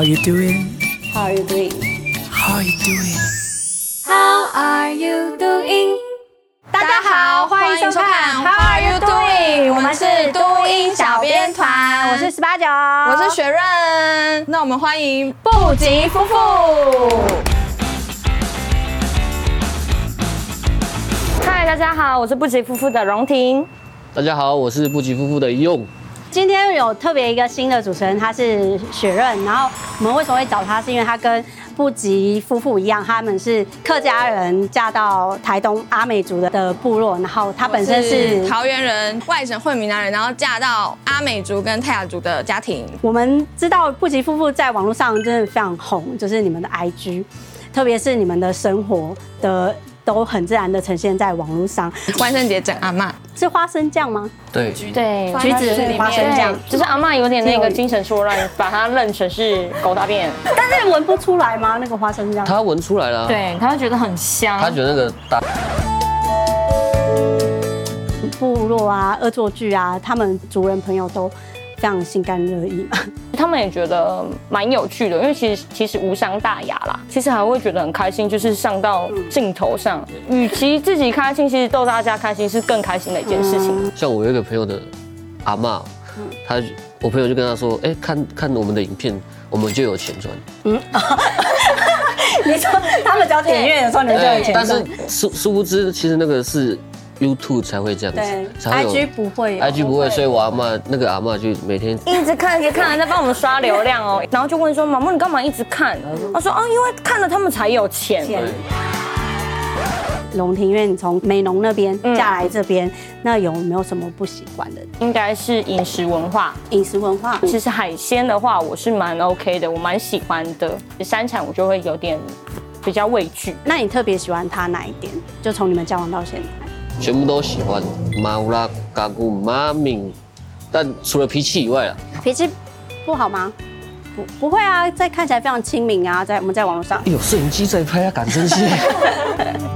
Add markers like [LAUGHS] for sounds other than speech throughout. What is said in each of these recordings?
How you doing? How are you doing? How are you doing? How are you doing? 大家好，欢迎收看 How are you doing？我们是都音小编团，我是十八九，我是雪润。那我们欢迎布吉夫妇。嗨，大家好，我是布吉夫妇的荣婷。大家好，我是布吉夫妇的用。有特别一个新的主持人，他是雪润。然后我们为什么会找他？是因为他跟布吉夫妇一样，他们是客家人，嫁到台东阿美族的的部落。然后他本身是，是桃园人，外省混闽南人，然后嫁到阿美族跟泰雅族的家庭。我们知道布吉夫妇在网络上真的非常红，就是你们的 IG，特别是你们的生活的。都很自然的呈现在网络上。万圣节整阿嬷是花生酱吗？对对，橘子花生酱，就是阿嬷有点那个精神错乱，把它认成是狗大便。但是闻不出来吗？那个花生酱？他闻出来了。对，他会觉得很香。他觉得那个大部落啊、恶作剧啊，他们族人朋友都。非常心甘乐意，他们也觉得蛮有趣的，因为其实其实无伤大雅啦，其实还会觉得很开心，就是上到镜头上，与其自己开心，其实逗大家开心是更开心的一件事情。像我有一个朋友的阿嬷，他我朋友就跟他说，哎，看看我们的影片，我们就有钱赚。嗯，[LAUGHS] 你说他们交电影院的时候，你们就有钱赚。但是殊殊不知，其实那个是。YouTube 才会这样子，对，IG 不会，IG 不会，所以我阿妈那个阿妈就每天一直看，一直看，在帮我们刷流量哦，[LAUGHS] 然后就问说：“妈妈，你干嘛一直看？”他说：“哦，因为看了他们才有钱。”龙庭院从美浓那边嫁来这边，那有没有什么不习惯的？应该是饮食文化。饮食文化，其实海鲜的话，我是蛮 OK 的，我蛮喜欢的。山产我就会有点比较畏惧。那你特别喜欢他哪一点？就从你们交往到现在。全部都喜欢，马乌拉嘎古马敏，但除了脾气以外啊，脾气不好吗？不，不会啊，在看起来非常亲民啊，在我们在网络上，有摄影机在拍啊，敢生气。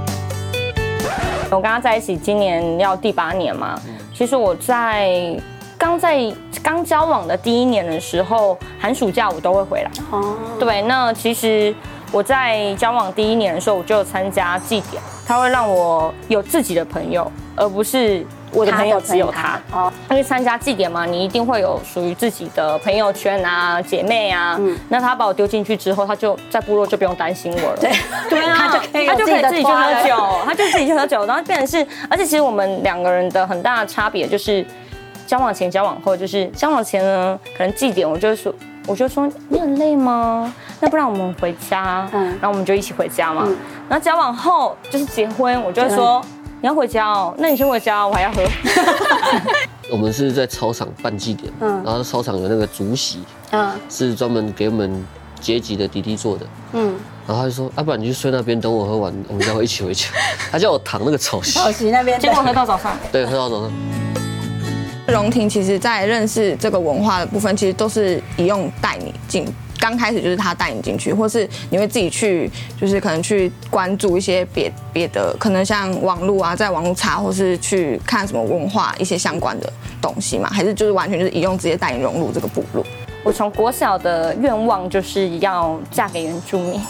[LAUGHS] 我跟他在一起今年要第八年嘛，其实我在刚在刚交往的第一年的时候，寒暑假我都会回来。哦，对，那其实。我在交往第一年的时候，我就参加祭典，他会让我有自己的朋友，而不是我的朋友只有他。哦，因为参加祭典嘛，你一定会有属于自己的朋友圈啊、姐妹啊。嗯。那他把我丢进去之后，他就在部落就不用担心我了。对。[LAUGHS] 对啊。他就可以，他就可以自己去喝酒，他就自己去喝酒，然后变成是，而且其实我们两个人的很大的差别就是，交往前、交往后，就是交往前呢，可能祭典，我就说。我就说，你很累吗？那不然我们回家，嗯，然后我们就一起回家嘛。嗯、然后交往后就是结婚，我就会说你要回家哦，那你先回家，我还要喝。[LAUGHS] 我们是在操场办祭典，嗯，然后操场有那个竹席，嗯，是专门给我们阶级的弟弟做的，嗯，然后他就说，要、啊、不然你去睡那边等我喝完，我们再会一起回家。他叫我躺那个草席，草席那边，结果喝到早上，对，喝到早上。荣婷其实，在认识这个文化的部分，其实都是以用带你进。刚开始就是他带你进去，或是你会自己去，就是可能去关注一些别别的，可能像网络啊，在网络查，或是去看什么文化一些相关的东西嘛？还是就是完全就是以用直接带你融入这个部落？我从国小的愿望就是要嫁给原住民。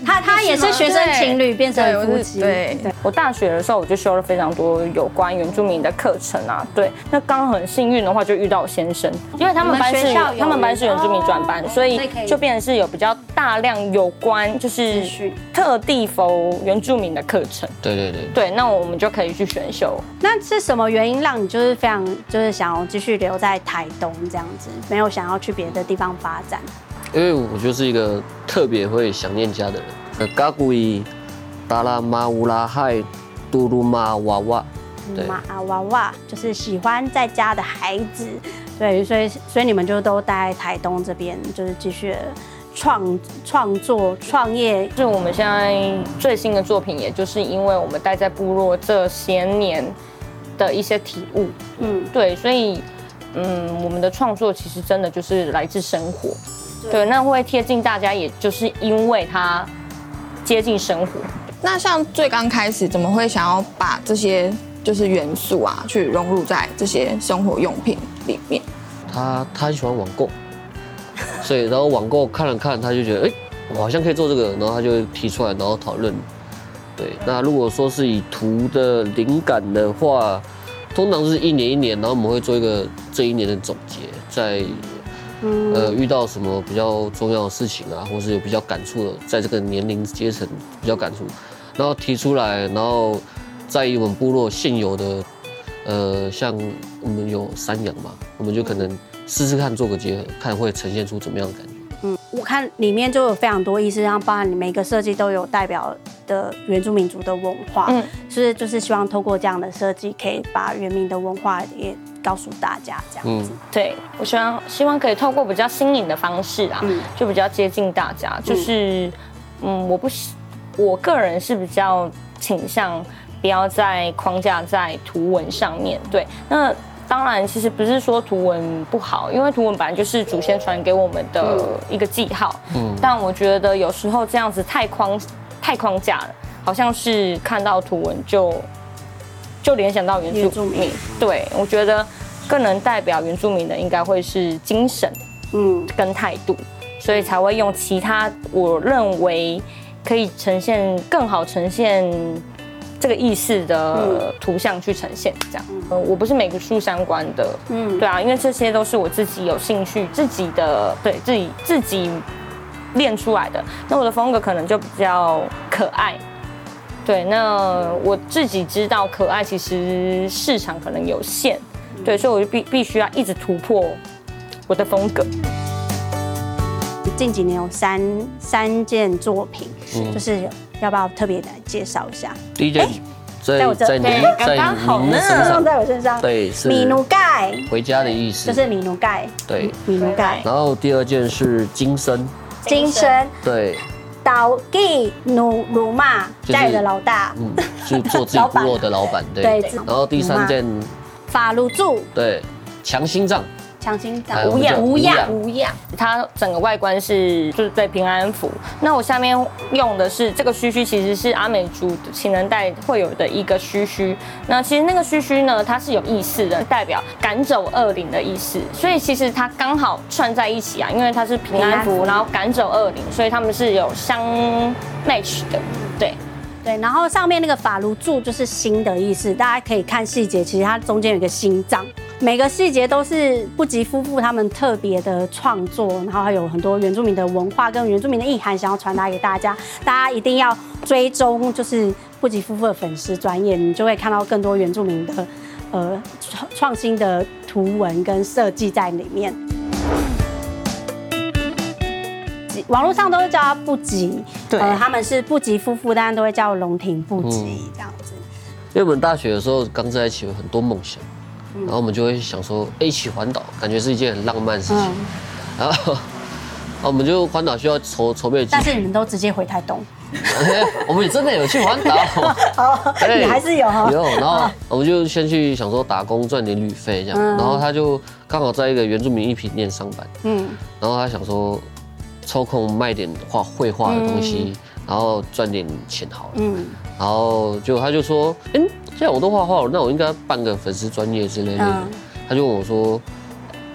[LAUGHS] 他他也是学生情侣变成夫妻。对，我大学的时候我就修了非常多有关原住民的课程啊。对，那刚很幸运的话就遇到我先生，因为他们班是他们班是原住民转班，所以就变成是有比较大量有关就是特地 for 原住民的课程。对对对。对，那我们就可以去选修。那是什么原因让你就是非常就是想要继续留在台东这样子，没有想要去别的地方发展？因为我就是一个特别会想念家的人。呃，嘎古伊达拉马乌拉海杜鲁马娃娃，对，马娃娃就是喜欢在家的孩子，对，所以所以你们就都待在台东这边，就是继续创创作创业。就我们现在最新的作品，也就是因为我们待在部落这些年的一些体悟，嗯，对，所以嗯，我们的创作其实真的就是来自生活。对，那会贴近大家，也就是因为它接近生活。那像最刚开始，怎么会想要把这些就是元素啊，去融入在这些生活用品里面？他他很喜欢网购，所以然后网购看了看，他就觉得哎，我好像可以做这个，然后他就提出来，然后讨论。对，那如果说是以图的灵感的话，通常是一年一年，然后我们会做一个这一年的总结，在呃遇到什么比较重要的事情啊，或是有比较感触的，在这个年龄阶层比较感触，然后提出来，然后在以我们部落现有的呃，像我们有山羊嘛，我们就可能试试看做个结合，看会呈现出怎么样的感觉。嗯，我看里面就有非常多意思，然后包含你每个设计都有代表的原住民族的文化，嗯，是就是希望透过这样的设计，可以把原民的文化也告诉大家，这样子。嗯、对，我希望希望可以透过比较新颖的方式啊，嗯、就比较接近大家。就是，嗯，嗯，我不，我个人是比较倾向不要在框架在图文上面。对，那。当然，其实不是说图文不好，因为图文本来就是祖先传给我们的一个记号。嗯。但我觉得有时候这样子太框太框架了，好像是看到图文就就联想到原住民。对，我觉得更能代表原住民的应该会是精神，嗯，跟态度，所以才会用其他我认为可以呈现更好呈现。这个意识的图像去呈现，这样，嗯，我不是美术相关的，嗯，对啊，因为这些都是我自己有兴趣，自己的，对自己自己练出来的。那我的风格可能就比较可爱，对，那我自己知道可爱其实市场可能有限，对，所以我就必必须要一直突破我的风格。近几年有三三件作品，嗯，就是。要不要特别来介绍一下？第一件在我这，在您在您身上，在我身上，对，是米奴盖。回家的意思，就是米奴盖，对，米奴盖。然后第二件是金身，金身，对，岛地努鲁玛家里的老大，嗯，是做自己部落的老板，对。[LAUGHS] 然后第三件。法鲁柱，对，强心脏。强心脏无恙无恙无恙，它整个外观是就是对平安符。那我下面用的是这个须须，其实是阿美族情人带会有的一个须须。那其实那个须须呢，它是有意思的，代表赶走恶灵的意思。所以其实它刚好串在一起啊，因为它是平安符，然后赶走恶灵，所以他们是有相 match 的。对对，然后上面那个法卢柱就是心的意思，大家可以看细节，其实它中间有一个心脏。每个细节都是不吉夫妇他们特别的创作，然后还有很多原住民的文化跟原住民的意涵想要传达给大家。大家一定要追踪，就是不吉夫妇的粉丝专业，你就会看到更多原住民的呃创创新的图文跟设计在里面。网络上都是叫他不吉，对，呃，他们是不吉夫妇，但是都会叫龙庭不吉这样子。因为我们大学的时候刚在一起，有很多梦想。然后我们就会想说，一起环岛，感觉是一件很浪漫的事情。然后，[LAUGHS] 我们就环岛需要筹筹备。但是你们都直接回台东。[LAUGHS] 我们也真的有去环岛。[LAUGHS] 哦，你还是有哈。有，然后我们就先去想说打工赚点旅费这样。然后他就刚好在一个原住民艺品店上班。嗯。然后他想说，抽空卖点画绘画的东西，然后赚点钱好了。嗯。然后就他就说，嗯。既然我都画画了，那我应该办个粉丝专业之类的。嗯、他就问我说：“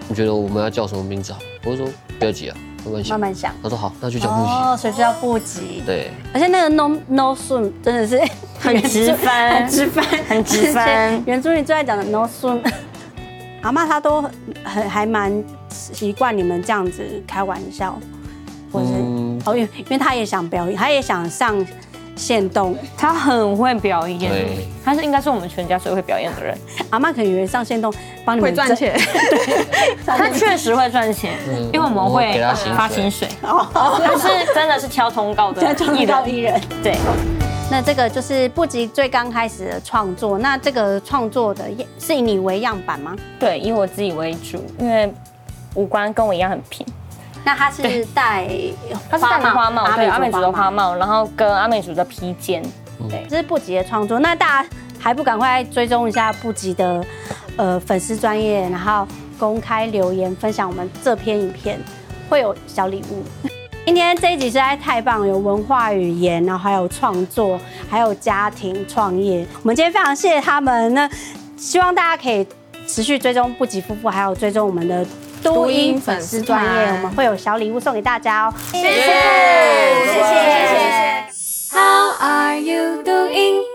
你觉得我们要叫什么名字好？”我就说：“不要急啊，慢慢想。”慢慢想。他说：“好，那就叫不吉。”哦，所以就叫不吉。对。而且那个 no no soon 真的是很直翻，很直翻，很直翻。原著里最爱讲的 no soon [LAUGHS] 阿妈她都很还蛮习惯你们这样子开玩笑，哦，因为因为他也想表演，他也想上。线动，他很会表演，对他是应该是我们全家最会表演的人。阿妈可能以为上线动帮你们 [LAUGHS] 赚钱，对，他确实会赚钱，因为我们会给他发薪水。哦，他是真的是挑通告的 [LAUGHS] 艺人，艺人。对，那这个就是不吉最刚开始的创作。那这个创作的是以你为样板吗？对，以我自己为主，因为五官跟我一样很平。那他是戴，他是戴花帽，对，阿美族的花帽，然后跟阿美族的披肩，对，这是布吉的创作。那大家还不赶快追踪一下布吉的呃粉丝专业，然后公开留言分享我们这篇影片，会有小礼物。[LAUGHS] 今天这一集实在太棒，有文化语言，然后还有创作，还有家庭创业。我们今天非常谢谢他们，那希望大家可以持续追踪布吉夫妇，还有追踪我们的。都音粉丝专业，我们会有小礼物送给大家哦。谢谢，谢谢，谢谢。How are you doing?